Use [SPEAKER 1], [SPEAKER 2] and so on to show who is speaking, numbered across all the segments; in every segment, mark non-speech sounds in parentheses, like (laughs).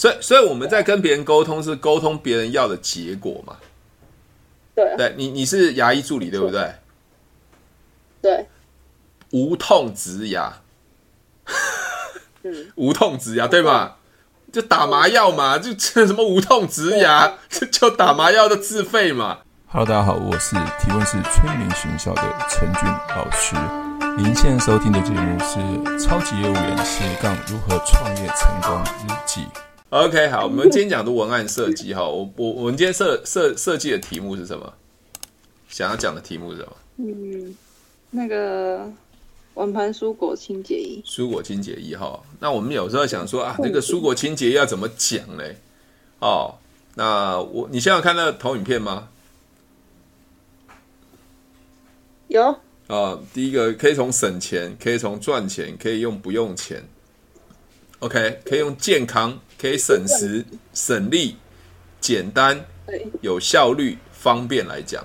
[SPEAKER 1] 所以所以我们在跟别人沟通是沟通别人要的结果嘛？
[SPEAKER 2] 对啊，
[SPEAKER 1] 对，你你是牙医助理对不对？
[SPEAKER 2] 对，
[SPEAKER 1] 无痛植牙，
[SPEAKER 2] 嗯，(laughs)
[SPEAKER 1] 无痛植牙对吧？就打麻药嘛，就这什么无痛植牙，就 (laughs) 就打麻药的自费嘛。
[SPEAKER 3] Hello，大家好，我是提问是催眠学校的陈俊老师。您现在收听的节目是《超级业务员斜杠如何创业成功日记》。
[SPEAKER 1] OK，好，我们今天讲的文案设计哈，我我我们今天设设设计的题目是什么？想要讲的题目是什么？
[SPEAKER 2] 嗯，那个碗盘蔬果清洁液。
[SPEAKER 1] 蔬果清洁液哈，那我们有时候想说啊，那个蔬果清洁液要怎么讲嘞？哦，那我你现在有看到投影片吗？
[SPEAKER 2] 有
[SPEAKER 1] 啊、哦，第一个可以从省钱，可以从赚钱，可以用不用钱。OK，可以用健康，可以省时、省力、简单、有效率、方便来讲，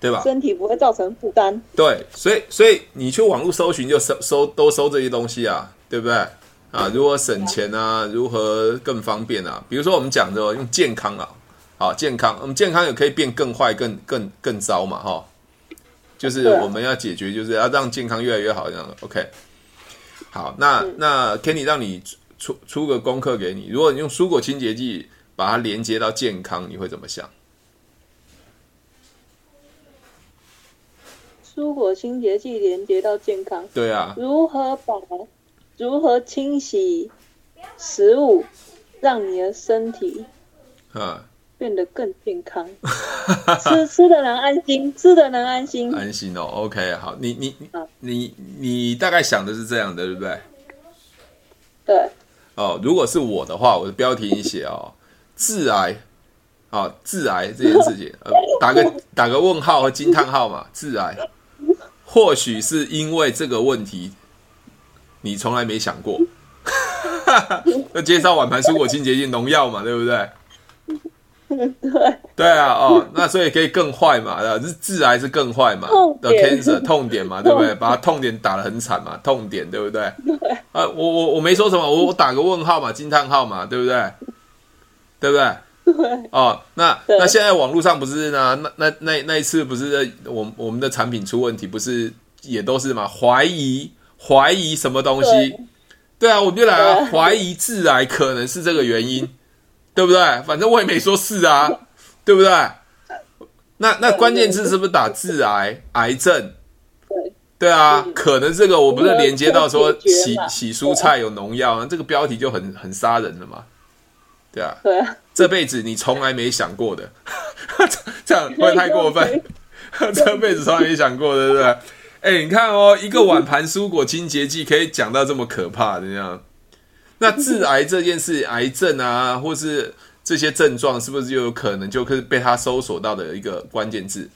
[SPEAKER 1] 对吧？
[SPEAKER 2] 身体不会造成负担。
[SPEAKER 1] 对，所以所以你去网络搜寻就搜搜都搜这些东西啊，对不对？啊，如何省钱啊？如何更方便啊？比如说我们讲的用健康啊。好，健康，我们健康也可以变更坏、更更更糟嘛，哈，就是我们要解决，就是要让健康越来越好，这样的。OK，好，那、嗯、那 Kenny 让你出出个功课给你，如果你用蔬果清洁剂把它连接到健康，你会怎么想？
[SPEAKER 2] 蔬果清洁剂连接到健康，
[SPEAKER 1] 对啊，
[SPEAKER 2] 如何把如何清洗食物，让你的身体啊。变得更健康，(laughs) 吃吃的能安心，吃的能安心，
[SPEAKER 1] 安心哦。OK，好，你你你你大概想的是这样的，对不对？
[SPEAKER 2] 对。
[SPEAKER 1] 哦，如果是我的话，我的标题你写哦，致癌，啊，致癌这件事情，呃，打个打个问号和惊叹号嘛，致癌，或许是因为这个问题，你从来没想过，(laughs) 那介绍碗盘蔬果清洁剂农药嘛，对不对？(laughs)
[SPEAKER 2] 对
[SPEAKER 1] 对啊，哦，那所以可以更坏嘛，是致癌是更坏嘛，的 cancer 痛点嘛，(laughs) 对不对？把它痛点打得很惨嘛，痛点对不对？
[SPEAKER 2] 对
[SPEAKER 1] 啊，我我我没说什么，我我打个问号嘛，惊叹号嘛，对不对？对不对？
[SPEAKER 2] 对
[SPEAKER 1] 哦，那那现在网络上不是呢？那那那那一次不是我我们的产品出问题，不是也都是嘛？怀疑怀疑什么东西？对，对啊，我们就来啊，怀疑致癌可能是这个原因。对不对？反正我也没说是啊，对不对？那那关键字是不是打致癌、癌症？对啊，可能这个我不是连接到说洗洗蔬菜有农药啊，这个标题就很很杀人了嘛。对啊，
[SPEAKER 2] 对啊，
[SPEAKER 1] 这辈子你从来没想过的，这样不会太过分？这辈子从来没想过，对不对？哎，你看哦，一个碗盘蔬果清洁剂可以讲到这么可怕的这样。(laughs) 那致癌这件事，癌症啊，或是这些症状，是不是就有可能就可以被他搜索到的一个关键字？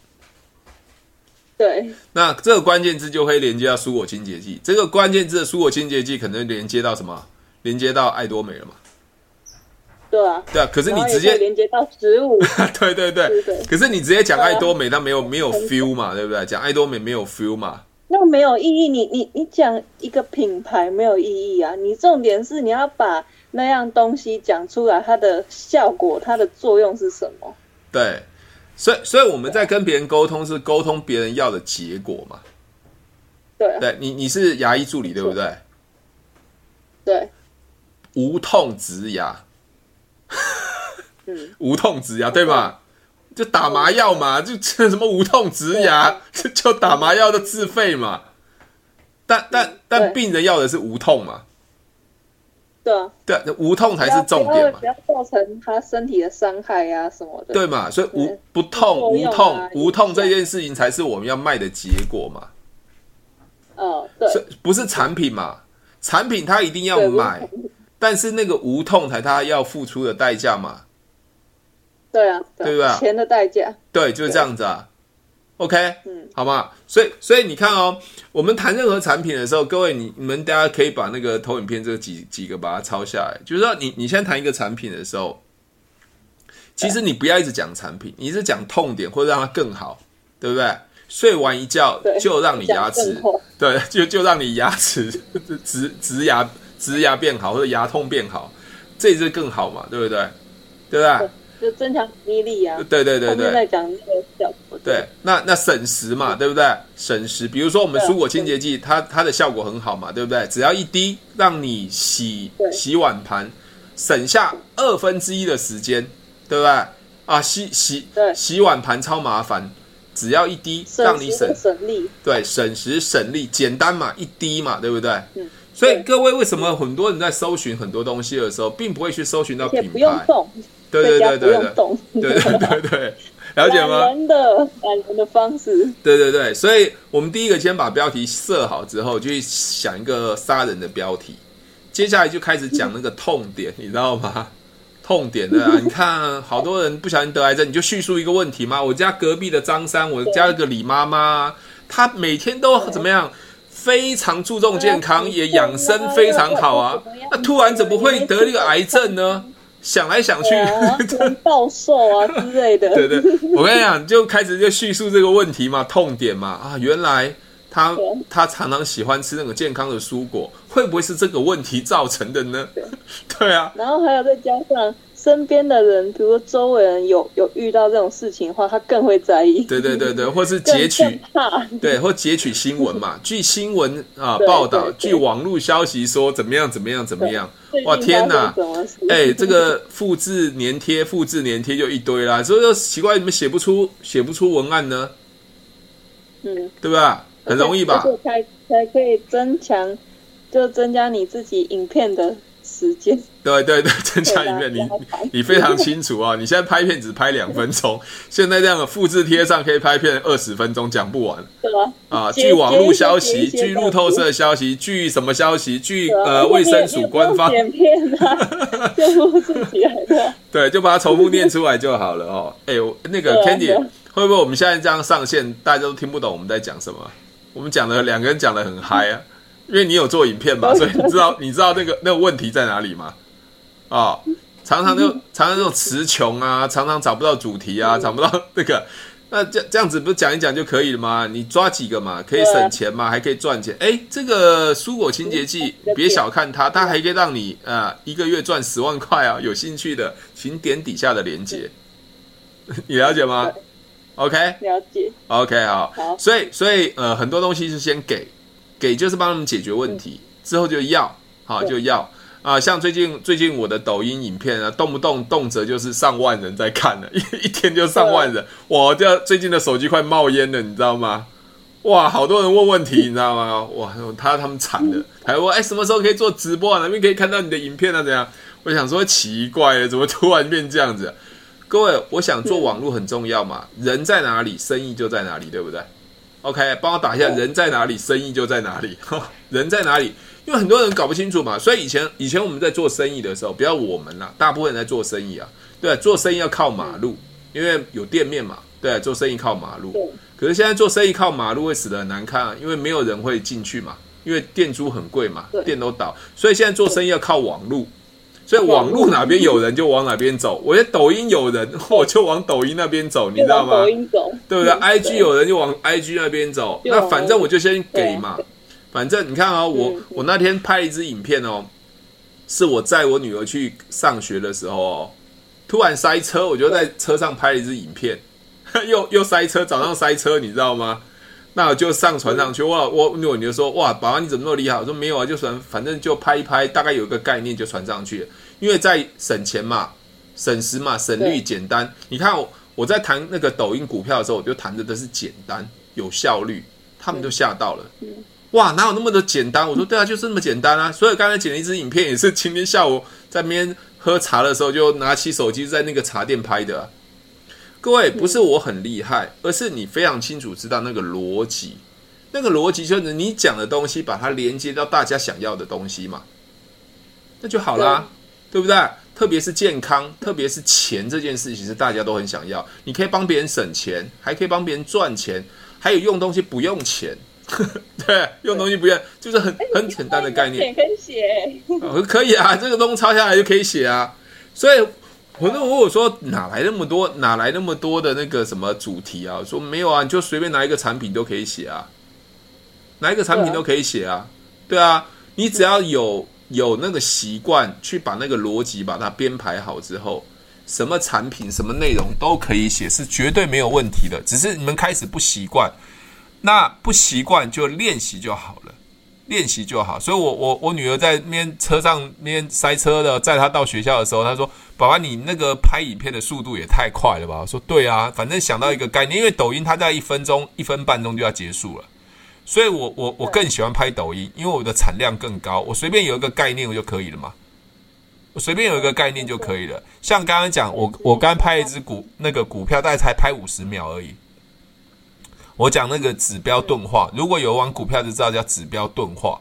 [SPEAKER 2] 对。那
[SPEAKER 1] 这个关键字就可以连接到蔬果清洁剂。这个关键字的蔬果清洁剂可能连接到什么？连接到爱多美了嘛？
[SPEAKER 2] 对啊。
[SPEAKER 1] 对啊。可是你直接
[SPEAKER 2] 连接到食物。(laughs)
[SPEAKER 1] 对对对。可是你直接讲爱多美，它没有没有 feel 嘛？对不对？讲爱多美没有 feel 嘛？
[SPEAKER 2] 那没有意义，你你你讲一个品牌没有意义啊！你重点是你要把那样东西讲出来，它的效果、它的作用是什么？
[SPEAKER 1] 对，所以所以我们在跟别人沟通是沟通别人要的结果嘛？
[SPEAKER 2] 对，
[SPEAKER 1] 对你你是牙医助理对不对？
[SPEAKER 2] 对，
[SPEAKER 1] 无痛植牙，
[SPEAKER 2] 嗯，(laughs)
[SPEAKER 1] 无痛植牙对吧？就打麻药嘛，就什么无痛植牙，就 (laughs) 就打麻药的自费嘛。但但但病人要的是无痛嘛？
[SPEAKER 2] 对啊，
[SPEAKER 1] 对啊，无痛才是重点嘛，
[SPEAKER 2] 不要造成他身体的伤害呀什么的。
[SPEAKER 1] 对嘛？所以无不痛无痛无痛这件事情才是我们要卖的结果嘛。
[SPEAKER 2] 哦，对，
[SPEAKER 1] 不是产品嘛？产品他一定要买，但是那个无痛才他要付出的代价嘛。
[SPEAKER 2] 对啊，
[SPEAKER 1] 对不对？
[SPEAKER 2] 钱的代价，
[SPEAKER 1] 对，就是这样子啊。OK，嗯，好吗？所以，所以你看哦，我们谈任何产品的时候，各位你你们大家可以把那个投影片这几几个把它抄下来。就是说，你你现在谈一个产品的时候，其实你不要一直讲产品，你一直讲痛点或者让它更好，对不对？睡完一觉就让你牙齿，对，就就让你牙齿 (laughs) 植植牙植牙变好或者牙痛变好，这是更好嘛，对不对？对不对？
[SPEAKER 2] 就增强免疫力啊。
[SPEAKER 1] 对对对对。
[SPEAKER 2] 现在讲那个效果。
[SPEAKER 1] 对，那那省时嘛，对不对？省时，比如说我们蔬果清洁剂，它它的效果很好嘛，对不对？只要一滴，让你洗洗碗盘省下二分之一的时间，对不对？啊，洗洗洗碗盘超麻烦，只要一滴，让你省
[SPEAKER 2] 省力。
[SPEAKER 1] 对，省时省力，简单嘛，一滴嘛，对不对？嗯。所以各位，为什么很多人在搜寻很多东西的时候，并不会去搜寻到品牌？
[SPEAKER 2] 不用动。
[SPEAKER 1] 对对对对对。对对对对。(laughs) 了解吗？
[SPEAKER 2] 人的感人的方式。
[SPEAKER 1] 对对对，所以我们第一个先把标题设好之后，就去想一个杀人的标题，接下来就开始讲那个痛点，你知道吗？痛点的啊，你看好多人不小心得癌症，你就叙述一个问题嘛。我家隔壁的张三，我家那个李妈妈，她每天都怎么样？非常注重健康，也养生非常好啊。那突然怎么会得一个癌症呢？想来想去，(laughs)
[SPEAKER 2] 暴瘦啊 (laughs) 之类的。
[SPEAKER 1] 对对，我跟你讲，就开始就叙述这个问题嘛，痛点嘛啊，原来他他常常喜欢吃那个健康的蔬果，会不会是这个问题造成的呢？对啊。
[SPEAKER 2] 然后还有再加上。身边的人，比如说周围人有有遇到这种事情的话，他更会在意。
[SPEAKER 1] 对对对对，(laughs) 或是截取，对，或截取新闻嘛。(laughs) 据新闻啊报道，据网络消息说怎么样怎么样怎么样。哇天哪！哎，这个复制粘贴，复制粘贴就一堆啦。所以说奇怪，你们写不出写不出文案呢？嗯，对吧？很容易吧？
[SPEAKER 2] 才才可以增强，就增加你自己影片的。时间
[SPEAKER 1] 对对对，增加影片，你你非常清楚啊！你现在拍片只拍两分钟，现在这样的复制贴上可以拍片二十分钟，讲不完。
[SPEAKER 2] 对
[SPEAKER 1] 啊，据网络消息，据路透社消息，据什么消息？据呃卫生署官方。
[SPEAKER 2] 剪片啊，(laughs) 就复制起来的。
[SPEAKER 1] 对，就把它重复念出来就好了哦。哎，那个 Candy，会不会我们现在这样上线，大家都听不懂我们在讲什么？我们讲的两个人讲的很嗨啊。因为你有做影片嘛，所以你知道你知道那个那个问题在哪里吗？啊、哦，常常就常常这种词穷啊，常常找不到主题啊，找不到那个，那这这样子不是讲一讲就可以了吗？你抓几个嘛，可以省钱嘛，还可以赚钱。哎，这个蔬果清洁剂，别小看它，它还可以让你啊、呃、一个月赚十万块啊！有兴趣的，请点底下的链接。(laughs) 你了解吗？OK，
[SPEAKER 2] 了解。
[SPEAKER 1] OK，好。好，所以所以呃，很多东西是先给。给就是帮他们解决问题，嗯、之后就要，好就要啊、呃！像最近最近我的抖音影片啊，动不动动辄就是上万人在看了，一 (laughs) 一天就上万人，哇！这最近的手机快冒烟了，你知道吗？哇，好多人问问题，你知道吗？哇，他他们惨了，还问哎什么时候可以做直播啊？哪边可以看到你的影片啊？怎样？我想说奇怪了，怎么突然变这样子？各位，我想做网络很重要嘛，人在哪里，生意就在哪里，对不对？OK，帮我打一下，人在哪里，生意就在哪里。(laughs) 人在哪里？因为很多人搞不清楚嘛，所以以前以前我们在做生意的时候，不要我们啦，大部分人在做生意啊，对，做生意要靠马路，因为有店面嘛，对，做生意靠马路。可是现在做生意靠马路会死得很难看啊，因为没有人会进去嘛，因为店租很贵嘛，店都倒，所以现在做生意要靠网路。所以网络哪边有人就往哪边走，我觉得抖音有人，我就往抖音那边走，你知道吗？
[SPEAKER 2] 抖音走，
[SPEAKER 1] 对不对？IG 有人就往 IG 那边走，那反正我就先给嘛。反正你看啊，我我那天拍一支影片哦，是我载我女儿去上学的时候哦，突然塞车，我就在车上拍了一支影片，(laughs) 又又塞车，早上塞车，你知道吗？那我就上传上去，哇！我女儿就说：“哇，爸爸你怎么那么厉害？”我说：“没有啊，就反反正就拍一拍，大概有一个概念就传上去了。因为在省钱嘛，省时嘛，省力简单。你看我我在谈那个抖音股票的时候，我就谈的都是简单有效率，他们就吓到了。哇，哪有那么的简单？我说对啊，就是那么简单啊。所以刚才剪了一支影片，也是今天下午在那边喝茶的时候，就拿起手机在那个茶店拍的啊。”各位，不是我很厉害，而是你非常清楚知道那个逻辑，那个逻辑就是你讲的东西，把它连接到大家想要的东西嘛，那就好啦，对，不对？特别是健康，特别是钱这件事，情是大家都很想要。你可以帮别人省钱，还可以帮别人赚钱，还有用东西不用钱，(laughs) 对，用东西不用，就是很很简单的概念。
[SPEAKER 2] 可以写，
[SPEAKER 1] 哦，可以啊，这个东西抄下来就可以写啊，所以。我那我说哪来那么多哪来那么多的那个什么主题啊？说没有啊，你就随便拿一个产品都可以写啊，拿一个产品都可以写啊，对啊，你只要有有那个习惯去把那个逻辑把它编排好之后，什么产品、什么内容都可以写，是绝对没有问题的。只是你们开始不习惯，那不习惯就练习就好了。练习就好，所以我，我我女儿在那边车上那边塞车的，载她到学校的时候，她说：“爸爸，你那个拍影片的速度也太快了吧？”我说：“对啊，反正想到一个概念，因为抖音它在一分钟、一分半钟就要结束了，所以我我我更喜欢拍抖音，因为我的产量更高，我随便有一个概念我就可以了嘛，我随便有一个概念就可以了。像刚刚讲，我我刚拍一只股那个股票，大概才拍五十秒而已。”我讲那个指标钝化，如果有玩股票就知道叫指标钝化。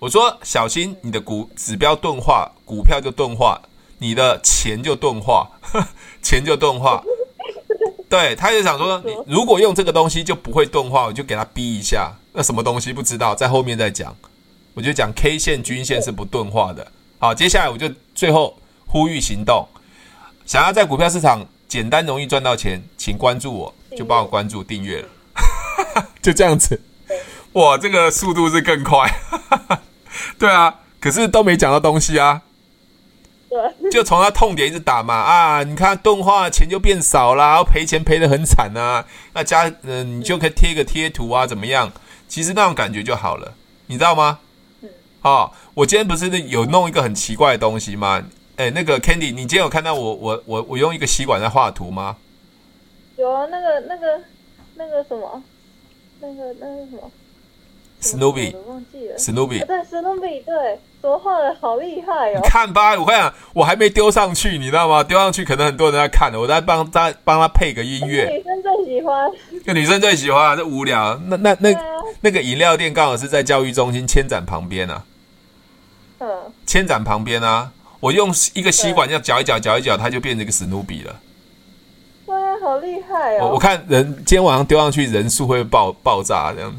[SPEAKER 1] 我说小心你的股指标钝化，股票就钝化，你的钱就钝化，(laughs) 钱就钝化。对，他就想说，你如果用这个东西就不会钝化，我就给他逼一下。那什么东西不知道，在后面再讲。我就讲 K 线均线是不钝化的。好，接下来我就最后呼吁行动，想要在股票市场简单容易赚到钱，请关注我，就帮我关注订阅了。(laughs) 就这样子，哇，这个速度是更快，(laughs) 对啊，可是都没讲到东西啊，对，就从他痛点一直打嘛啊，你看动画钱就变少啦，然后赔钱赔的很惨啊，那加嗯、呃，你就可以贴个贴图啊，怎么样？其实那种感觉就好了，你知道吗？嗯哦，我今天不是有弄一个很奇怪的东西吗？哎，那个 Candy，你今天有看到我我我我用一个吸管在画图吗？
[SPEAKER 2] 有啊，那个那个。那个什么，那个那个什么
[SPEAKER 1] ，Snoopy，
[SPEAKER 2] 我忘记了
[SPEAKER 1] ，Snoopy，
[SPEAKER 2] 对，Snoopy，对，怎么画的好厉害哦！
[SPEAKER 1] 你看吧，我跟你讲，我还没丢上去，你知道吗？丢上去可能很多人在看的，我在帮他帮他配个音乐。
[SPEAKER 2] 女生最喜欢，
[SPEAKER 1] 个女生最喜欢，这无聊。那那那、啊、那个饮料店刚好是在教育中心千展旁边啊。嗯。千展旁边啊，我用一个吸管要搅一搅，搅一搅，它就变成一个史努比了。
[SPEAKER 2] 哇好厉害哦！
[SPEAKER 1] 我看人今天晚上丢上去，人数会爆爆炸这样子，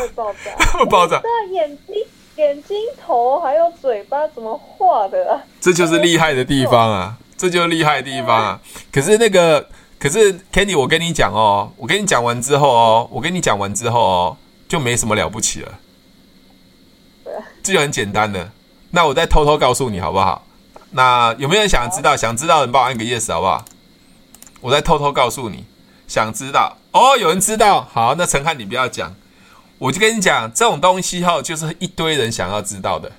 [SPEAKER 2] 会爆炸，(laughs)
[SPEAKER 1] 会爆炸。
[SPEAKER 2] 那眼睛、眼睛、头还有嘴巴怎么画的啊？
[SPEAKER 1] 这就是厉害的地方啊！这就是厉害的地方啊！可是那个，可是 Kenny，我跟你讲哦，我跟你讲完之后哦，我跟你讲完之后哦，就没什么了不起了。对，这就很简单的。那我再偷偷告诉你好不好？那有没有人想知道？想知道的人帮我按个 yes 好不好？我再偷偷告诉你，想知道哦？有人知道？好，那陈汉你不要讲，我就跟你讲，这种东西哈，就是一堆人想要知道的。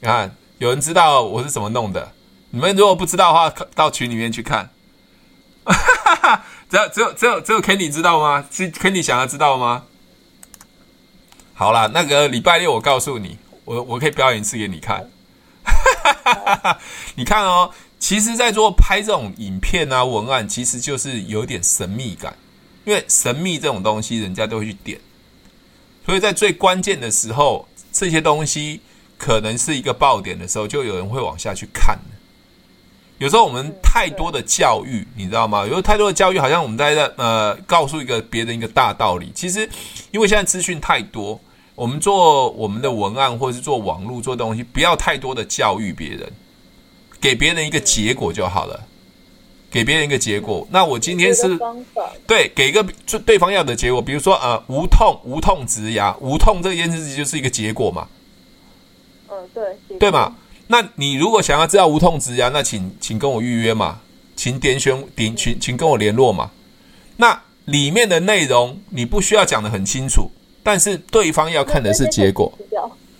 [SPEAKER 1] 你看，有人知道我是怎么弄的？你们如果不知道的话，到群里面去看。(laughs) 只有只有只有只有 Kenny 知道吗？是 Kenny 想要知道吗？好啦，那个礼拜六我告诉你，我我可以表演一次给你看。(laughs) 你看哦。其实，在做拍这种影片啊、文案，其实就是有点神秘感，因为神秘这种东西，人家都会去点，所以在最关键的时候，这些东西可能是一个爆点的时候，就有人会往下去看。有时候我们太多的教育，你知道吗？有时候太多的教育，好像我们在这呃告诉一个别人一个大道理。其实，因为现在资讯太多，我们做我们的文案或者是做网络做东西，不要太多的教育别人。给别人一个结果就好了，给别人一个结果。那我今天是对给一个就对方要的结果，比如说呃无痛无痛植牙，无痛这件事情就是一个结果嘛。
[SPEAKER 2] 嗯，对，
[SPEAKER 1] 对嘛。那你如果想要知道无痛植牙，那请请跟我预约嘛，请点选点请请跟我联络嘛。那里面的内容你不需要讲的很清楚，但是对方要看的是结果。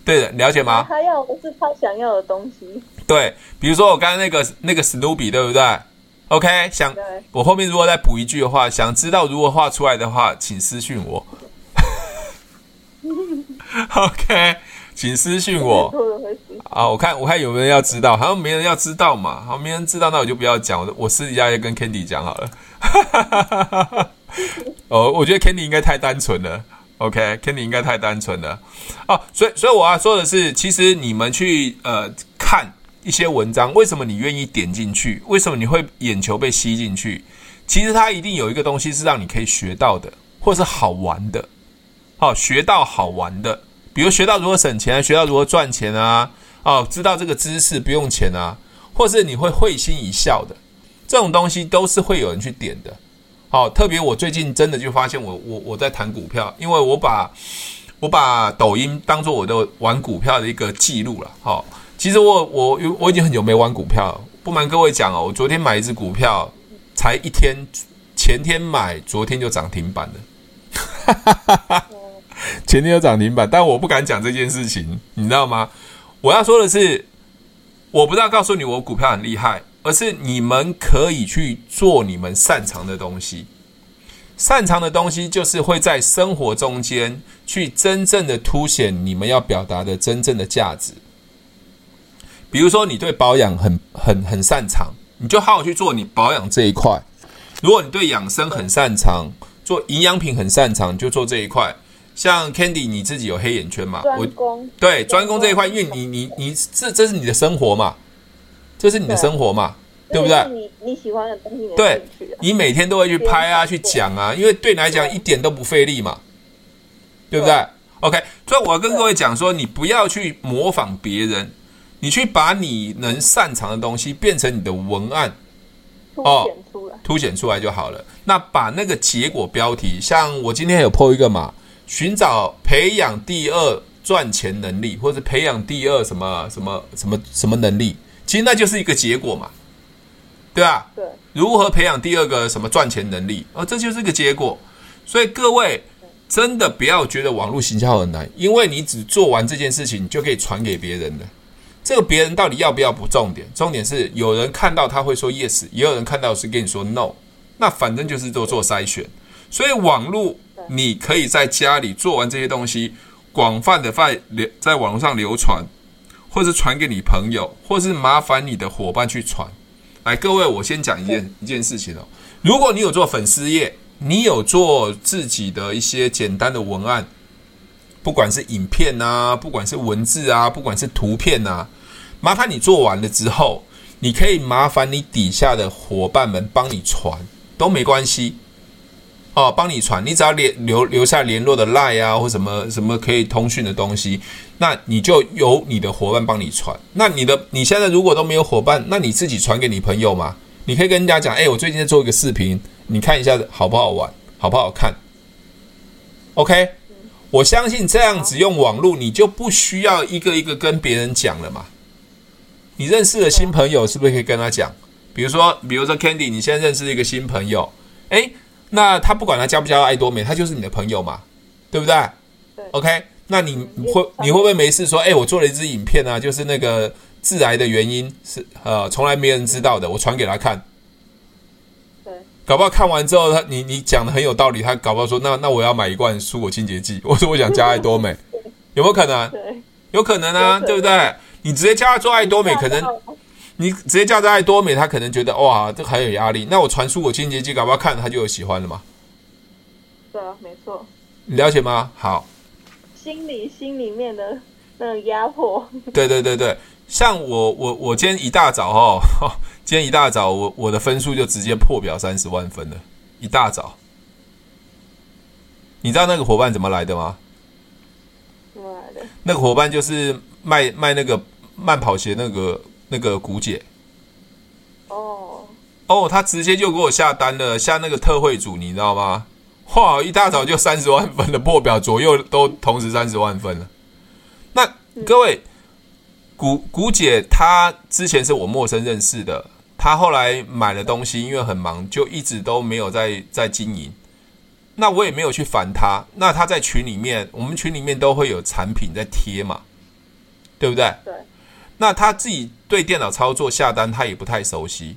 [SPEAKER 1] 对的，了解吗？
[SPEAKER 2] 他要的是他想要的东西。
[SPEAKER 1] 对，比如说我刚才那个那个史努比，对不对？OK，想我后面如果再补一句的话，想知道如何画出来的话，请私讯我。(laughs) OK，请私讯我。(laughs) 啊，我看我看有没有人要知道，好像没人要知道嘛。好，没人知道，那我就不要讲，我我私底下也跟 Candy 讲好了。(laughs) 哦，我觉得 Candy 应该太单纯了。OK，Candy 应该太单纯了。哦，所以所以我要说的是，其实你们去呃看。一些文章，为什么你愿意点进去？为什么你会眼球被吸进去？其实它一定有一个东西是让你可以学到的，或是好玩的。好，学到好玩的，比如学到如何省钱，学到如何赚钱啊，哦，知道这个知识不用钱啊，或是你会会心一笑的，这种东西都是会有人去点的。好，特别我最近真的就发现我，我我在谈股票，因为我把我把抖音当做我的玩股票的一个记录了。好，其实我我我已经很久没玩股票。不瞒各位讲哦，我昨天买一只股票，才一天，前天买，昨天就涨停板了。(laughs) 前天有涨停板，但我不敢讲这件事情，你知道吗？我要说的是，我不知道告诉你我股票很厉害，而是你们可以去做你们擅长的东西。擅长的东西就是会在生活中间去真正的凸显你们要表达的真正的价值。比如说，你对保养很很很擅长，你就好好去做你保养这一块；如果你对养生很擅长，做营养品很擅长，就做这一块。像 Candy，你自己有黑眼圈嘛？
[SPEAKER 2] 专攻
[SPEAKER 1] 对专攻这一块，因为你你你这这是你的生活嘛，这是你的生活嘛。对不对？
[SPEAKER 2] 你你喜欢的东西，
[SPEAKER 1] 对，你每天都会去拍啊，去讲啊，因为对你来讲一点都不费力嘛，对不对？OK，所以我要跟各位讲说，你不要去模仿别人，你去把你能擅长的东西变成你的文案，
[SPEAKER 2] 哦，
[SPEAKER 1] 凸显出来就好了。那把那个结果标题，像我今天有 po 一个嘛，寻找培养第二赚钱能力，或者培养第二什么什么什么什么能力，其实那就是一个结果嘛。对吧，
[SPEAKER 2] 对，
[SPEAKER 1] 如何培养第二个什么赚钱能力？哦，这就是个结果。所以各位真的不要觉得网络行销很难，因为你只做完这件事情就可以传给别人的。这个别人到底要不要不重点，重点是有人看到他会说 yes，也有人看到是跟你说 no。那反正就是做做筛选。所以网络你可以在家里做完这些东西，广泛的在流在网络上流传，或是传给你朋友，或是麻烦你的伙伴去传。来，各位，我先讲一件一件事情哦。如果你有做粉丝页，你有做自己的一些简单的文案，不管是影片啊，不管是文字啊，不管是图片啊，麻烦你做完了之后，你可以麻烦你底下的伙伴们帮你传，都没关系。哦，帮你传，你只要联留留下联络的 line 啊，或什么什么可以通讯的东西，那你就由你的伙伴帮你传。那你的你现在如果都没有伙伴，那你自己传给你朋友嘛？你可以跟人家讲，哎，我最近在做一个视频，你看一下好不好玩，好不好看？OK，我相信这样子用网络，你就不需要一个一个跟别人讲了嘛。你认识的新朋友是不是可以跟他讲？比如说，比如说 Candy，你现在认识一个新朋友，诶。那他不管他加不加爱多美，他就是你的朋友嘛，对不对？
[SPEAKER 2] 对。
[SPEAKER 1] OK，那你会你会不会没事说，哎，我做了一支影片啊，就是那个致癌的原因是呃，从来没人知道的，我传给他看。
[SPEAKER 2] 对。
[SPEAKER 1] 搞不好看完之后，他你你讲的很有道理，他搞不好说，那那我要买一罐蔬果清洁剂，我说我想加爱多美，(laughs) 有没有可能？
[SPEAKER 2] 对。
[SPEAKER 1] 有可能啊，对不对？你直接叫他做爱多美，可能。你直接叫他爱多美，他可能觉得哇，这很有压力。那我传输我清洁剂，搞不好看他就有喜欢了嘛？
[SPEAKER 2] 对啊，没错。
[SPEAKER 1] 你了解吗？好。
[SPEAKER 2] 心里心里面的那种压迫。
[SPEAKER 1] 对对对对，像我我我今天一大早哦，(laughs) 今天一大早我我的分数就直接破表三十万分了，一大早。你知道那个伙伴怎么来的吗？
[SPEAKER 2] 怎么来的？
[SPEAKER 1] 那个伙伴就是卖卖那个慢跑鞋那个。那个古姐，
[SPEAKER 2] 哦
[SPEAKER 1] 哦，他直接就给我下单了，下那个特惠组，你知道吗？哇，一大早就三十万分的破表，左右都同时三十万分了。那各位，古古姐她之前是我陌生认识的，她后来买了东西，因为很忙，就一直都没有在在经营。那我也没有去烦她。那她在群里面，我们群里面都会有产品在贴嘛，对不对？
[SPEAKER 2] 对。
[SPEAKER 1] 那他自己对电脑操作下单，他也不太熟悉。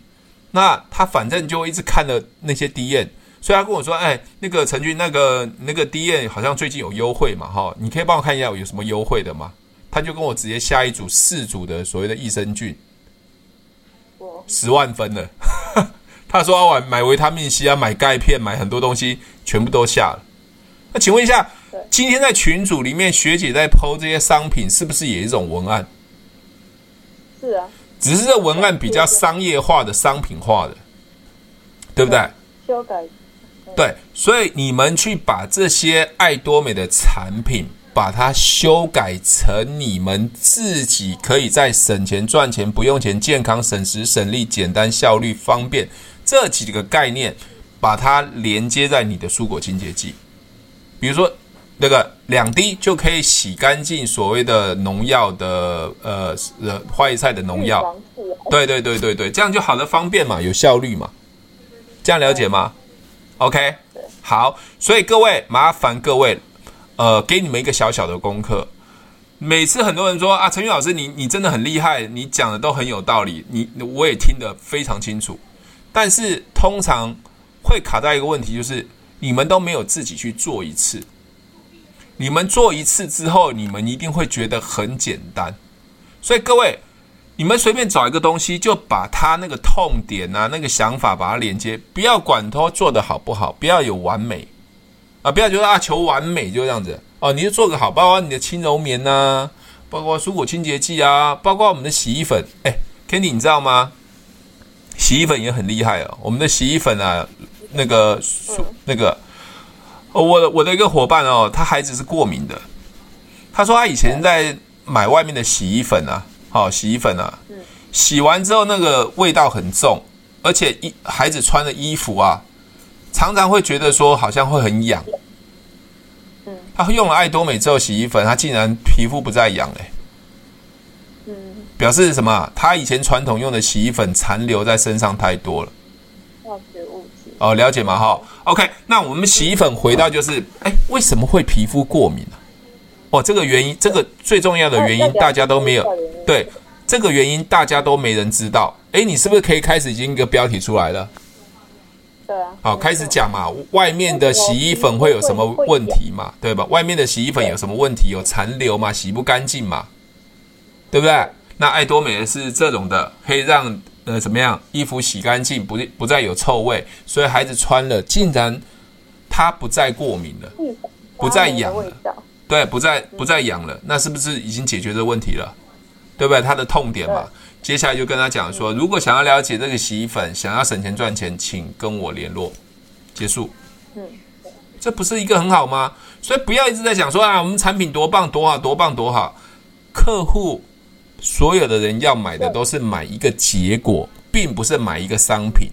[SPEAKER 1] 那他反正就一直看了那些 D N，所以他跟我说：“哎，那个陈军，那个那个 D N 好像最近有优惠嘛，哈，你可以帮我看一下有什么优惠的吗？”他就跟我直接下一组四组的所谓的益生菌，十万分了。(laughs) 他说：“我买维他命 C 啊，买钙片，买很多东西，全部都下了。”那请问一下，今天在群组里面，学姐在 PO 这些商品，是不是也一种文案？
[SPEAKER 2] 是啊，
[SPEAKER 1] 只是这文案比较商业化的、商品化的，对不对？
[SPEAKER 2] 修改。
[SPEAKER 1] 对，所以你们去把这些爱多美的产品，把它修改成你们自己可以在省钱、赚钱、不用钱、健康、省时省力、简单、效率、方便这几个概念，把它连接在你的蔬果清洁剂。比如说，那个两滴就可以洗干净所谓的农药的呃呃花椰菜的农药。对对对对对，这样就好的方便嘛，有效率嘛。这样了解吗？OK，好，所以各位麻烦各位，呃，给你们一个小小的功课。每次很多人说啊，陈宇老师，你你真的很厉害，你讲的都很有道理，你我也听得非常清楚。但是通常会卡在一个问题，就是你们都没有自己去做一次。你们做一次之后，你们一定会觉得很简单。所以各位，你们随便找一个东西，就把它那个痛点啊，那个想法把它连接，不要管它做的好不好，不要有完美啊，不要觉得啊求完美就这样子。哦，你就做个好，包括你的轻柔棉呐、啊，包括蔬果清洁剂啊，包括我们的洗衣粉。哎，Kandy 你知道吗？洗衣粉也很厉害哦。我们的洗衣粉啊，那个那个，我的我的一个伙伴哦，他孩子是过敏的。他说他以前在买外面的洗衣粉啊，好洗衣粉啊，洗完之后那个味道很重，而且一孩子穿的衣服啊，常常会觉得说好像会很痒。他用了爱多美之后洗衣粉，他竟然皮肤不再痒嘞。嗯，表示什么？他以前传统用的洗衣粉残留在身上太多了。化学物质。哦，了解吗？哈，OK。那我们洗衣粉回到就是，哎，为什么会皮肤过敏呢？哦，这个原因，这个最重要的原因，大家都没有对这个原因，大家都没人知道。哎，你是不是可以开始已经一个标题出来了？对啊，好，开始讲嘛。外面的洗衣粉会有什么问题嘛？对吧？外面的洗衣粉有什么问题？有残留嘛？洗不干净嘛？对不对？那爱多美的是这种的，可以让呃怎么样？衣服洗干净，不不再有臭味，所以孩子穿了，竟然他不再过敏了，不再痒了，对，不再不再痒了，那是不是已经解决这个问题了？对不对？他的痛点嘛。接下来就跟他讲说，如果想要了解这个洗衣粉，想要省钱赚钱，请跟我联络。结束。嗯，这不是一个很好吗？所以不要一直在讲说啊，我们产品多棒多好多棒多好。客户所有的人要买的都是买一个结果，并不是买一个商品。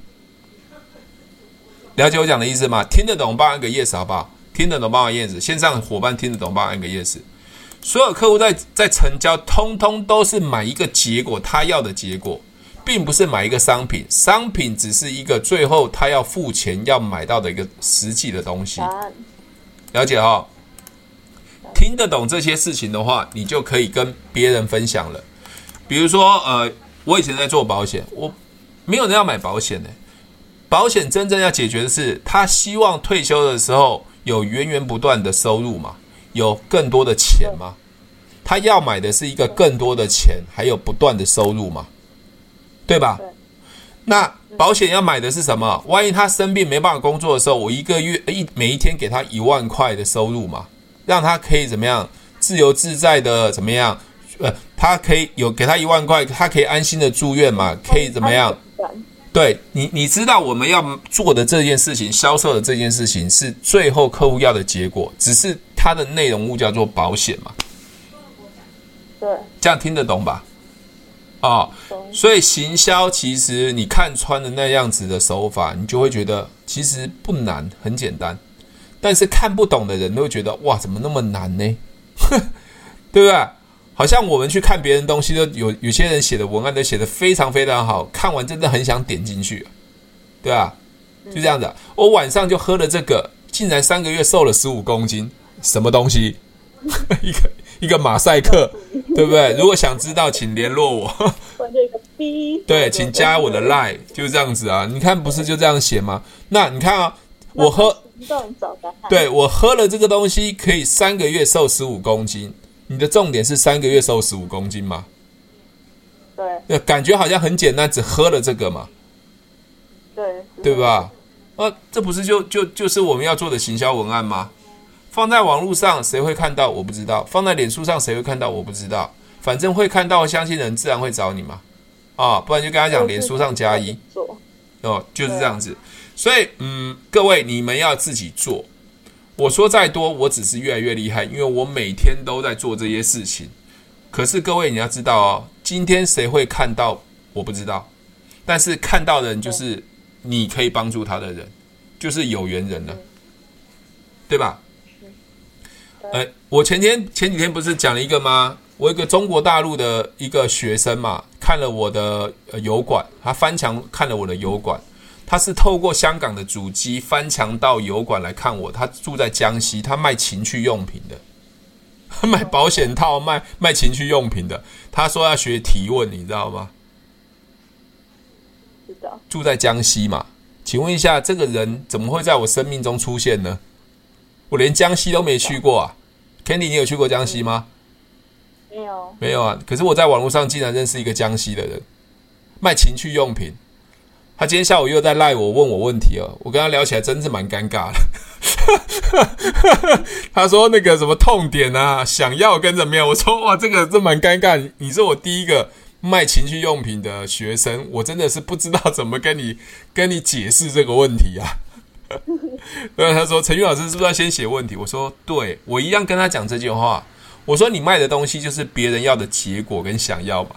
[SPEAKER 1] 了解我讲的意思吗？听得懂帮我按个 yes 好不好？听得懂帮我按个 yes。线上伙伴听得懂帮我按个 yes。所有客户在在成交，通通都是买一个结果，他要的结果，并不是买一个商品。商品只是一个最后他要付钱要买到的一个实际的东西。了解哈、哦？听得懂这些事情的话，你就可以跟别人分享了。比如说，呃，我以前在做保险，我没有人要买保险呢。保险真正要解决的是，他希望退休的时候有源源不断的收入嘛。有更多的钱嘛？他要买的是一个更多的钱，还有不断的收入嘛？对吧？那保险要买的是什么？万一他生病没办法工作的时候，我一个月一每一天给他一万块的收入嘛，让他可以怎么样自由自在的怎么样？呃，他可以有给他一万块，他可以安心的住院嘛？可以怎么样？对你，你知道我们要做的这件事情，销售的这件事情是最后客户要的结果，只是。它的内容物叫做保险嘛，对，这样听得懂吧？哦，所以行销其实你看穿的那样子的手法，你就会觉得其实不难，很简单。但是看不懂的人都会觉得哇，怎么那么难呢？(laughs) 对不对？好像我们去看别人东西，都有有些人写的文案都写的非常非常好，看完真的很想点进去，对吧？就这样子，我晚上就喝了这个，竟然三个月瘦了十五公斤。什么东西？(laughs) 一个一个马赛克，对不对？如果想知道，请联络我。对，请加我的 line，就这样子啊。你看，不是就这样写吗？那你看啊，我喝，对，我喝了这个东西，可以三个月瘦十五公斤。你的重点是三个月瘦十五公斤吗？对，感觉好像很简单，只喝了这个嘛。对，对吧？啊，这不是就就就是我们要做的行销文案吗？放在网络上谁会看到？我不知道。放在脸书上谁会看到？我不知道。反正会看到，相信人自然会找你嘛。啊，不然就跟他讲，脸书上加一。哦，就是这样子。所以，嗯，各位你们要自己做。我说再多，我只是越来越厉害，因为我每天都在做这些事情。可是各位你要知道哦，今天谁会看到？我不知道。但是看到的人就是你可以帮助他的人，就是有缘人了，对吧？哎，我前天前几天不是讲了一个吗？我一个中国大陆的一个学生嘛，看了我的油管，他翻墙看了我的油管，他是透过香港的主机翻墙到油管来看我。他住在江西，他卖情趣用品的，他 (laughs) 卖保险套，卖卖情趣用品的。他说要学提问，你知道吗？
[SPEAKER 2] 知道。
[SPEAKER 1] 住在江西嘛？请问一下，这个人怎么会在我生命中出现呢？我连江西都没去过啊，Candy，你有去过江西吗？
[SPEAKER 2] 没有，
[SPEAKER 1] 没有啊。可是我在网络上竟然认识一个江西的人，卖情趣用品。他今天下午又在赖我，问我问题哦。我跟他聊起来，真是蛮尴尬的。(laughs) 他说那个什么痛点啊，想要跟怎么样？我说哇，这个真蛮尴尬。你是我第一个卖情趣用品的学生，我真的是不知道怎么跟你 (laughs) 跟你解释这个问题啊。(laughs) 对，他说陈宇老师是不是要先写问题？我说对，我一样跟他讲这句话。我说你卖的东西就是别人要的结果跟想要嘛。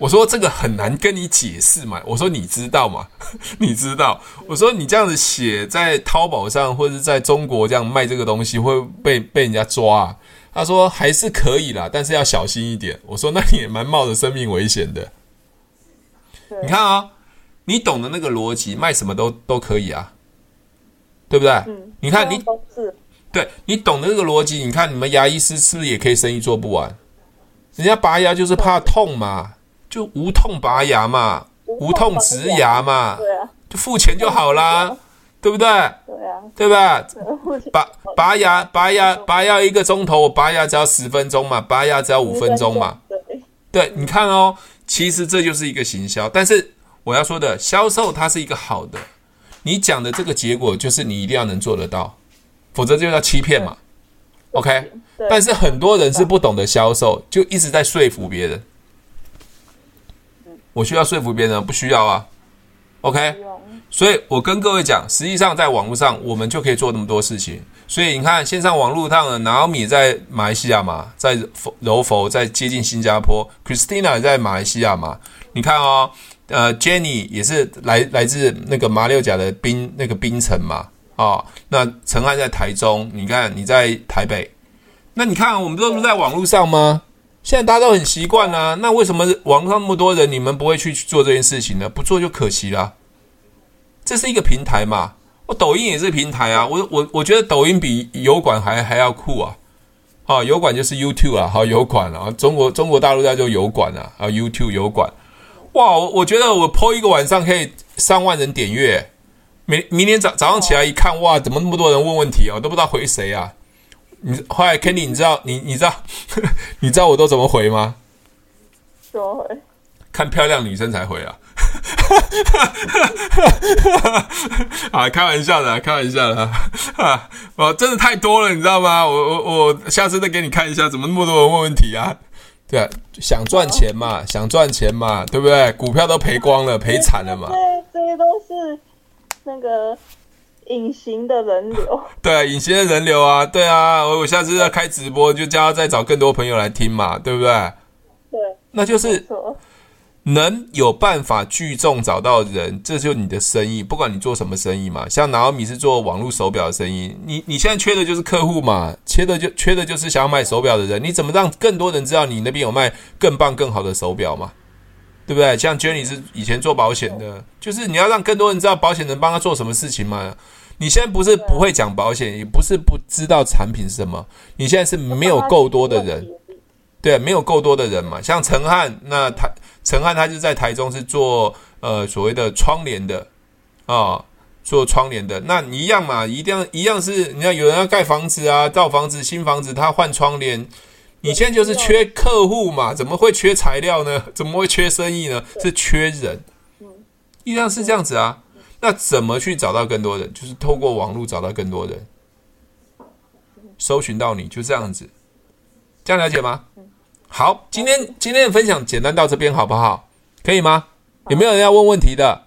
[SPEAKER 1] 我说这个很难跟你解释嘛。我说你知道嘛？(laughs) 你知道？我说你这样子写在淘宝上或者在中国这样卖这个东西会被被人家抓啊。他说还是可以啦，但是要小心一点。我说那你也蛮冒着生命危险的。你看啊，你懂的那个逻辑，卖什么都都可以啊。对不对？嗯，你看你，对，你懂的这个逻辑。你看你们牙医师是不是也可以生意做不完？人家拔牙就是怕痛嘛，就无痛拔牙嘛，无痛植牙嘛，对啊，就付钱就好啦，对不对？对啊，对吧？拔拔牙，拔牙，拔牙一个钟头，我拔牙只要十分钟嘛，拔牙只要五分钟嘛。对，对，你看哦，其实这就是一个行销，但是我要说的销售，它是一个好的。你讲的这个结果就是你一定要能做得到，否则就叫欺骗嘛。OK，但是很多人是不懂得销售，就一直在说服别人。我需要说服别人，不需要啊。OK，所以我跟各位讲，实际上在网络上我们就可以做那么多事情。所以你看，线上网络上的 Naomi 在马来西亚嘛，在柔佛，在接近新加坡，Christina 也在马来西亚嘛。你看哦。呃，Jenny 也是来来自那个马六甲的槟那个槟城嘛，哦，那陈汉在台中，你看你在台北，那你看我们都是在网络上吗？现在大家都很习惯啊，那为什么网上那么多人，你们不会去做这件事情呢？不做就可惜了。这是一个平台嘛，我抖音也是平台啊，我我我觉得抖音比油管还还要酷啊，啊，油管就是 YouTube 啊，好油管啊，中国中国大陆叫做油管啊，啊 YouTube 油管。哇，我我觉得我 po 一个晚上可以上万人点阅，明明天早早上起来一看，哇，怎么那么多人问问题啊？我都不知道回谁啊！你后来 Kenny，你知道你你知道 (laughs) 你知道我都怎么回吗？
[SPEAKER 2] 怎么回？
[SPEAKER 1] 看漂亮女生才回啊！啊，开玩笑的，开玩笑的啊！我真的太多了，你知道吗？我我我下次再给你看一下，怎么那么多人问问题啊？对啊，想赚钱嘛，想赚钱嘛，对不对？股票都赔光了，赔惨了嘛。
[SPEAKER 2] 对，这些都是那个隐形的人流。(laughs)
[SPEAKER 1] 对啊，隐形的人流啊，对啊，我我下次要开直播，就叫他再找更多朋友来听嘛，对不对？
[SPEAKER 2] 对，
[SPEAKER 1] 那就是。能有办法聚众找到人，这就是你的生意。不管你做什么生意嘛，像 Naomi 是做网络手表的生意，你你现在缺的就是客户嘛，缺的就缺的就是想要买手表的人。你怎么让更多人知道你那边有卖更棒更好的手表嘛？对不对？像 Jenny 是以前做保险的，就是你要让更多人知道保险能帮他做什么事情嘛。你现在不是不会讲保险，也不是不知道产品是什么，你现在是没有够多的人，对，没有够多的人嘛。像陈汉，那他。陈汉他就在台中是做呃所谓的窗帘的啊、哦，做窗帘的。那你一样嘛，一定要一样是，你看有人要盖房子啊，造房子、新房子，他换窗帘。你现在就是缺客户嘛，怎么会缺材料呢？(laughs) 怎么会缺生意呢？是缺人，一样是这样子啊。那怎么去找到更多人？就是透过网络找到更多人，搜寻到你就这样子，这样了解吗？好，今天今天的分享简单到这边，好不好？可以吗？有没有人要问问题的